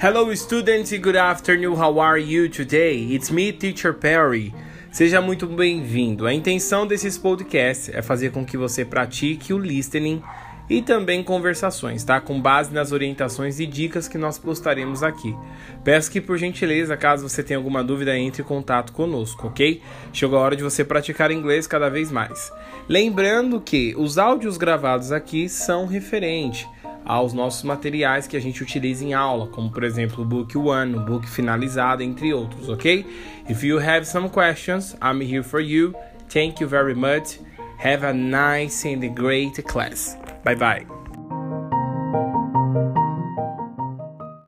Hello, students, good afternoon. How are you today? It's me, Teacher Perry. Seja muito bem-vindo. A intenção desses podcasts é fazer com que você pratique o listening e também conversações, tá? Com base nas orientações e dicas que nós postaremos aqui. Peço que, por gentileza, caso você tenha alguma dúvida, entre em contato conosco, ok? Chegou a hora de você praticar inglês cada vez mais. Lembrando que os áudios gravados aqui são referentes aos nossos materiais que a gente utiliza em aula, como por exemplo o Book 1, o Book finalizado, entre outros, ok? If you have some questions, I'm here for you. Thank you very much. Have a nice and great class. Bye bye.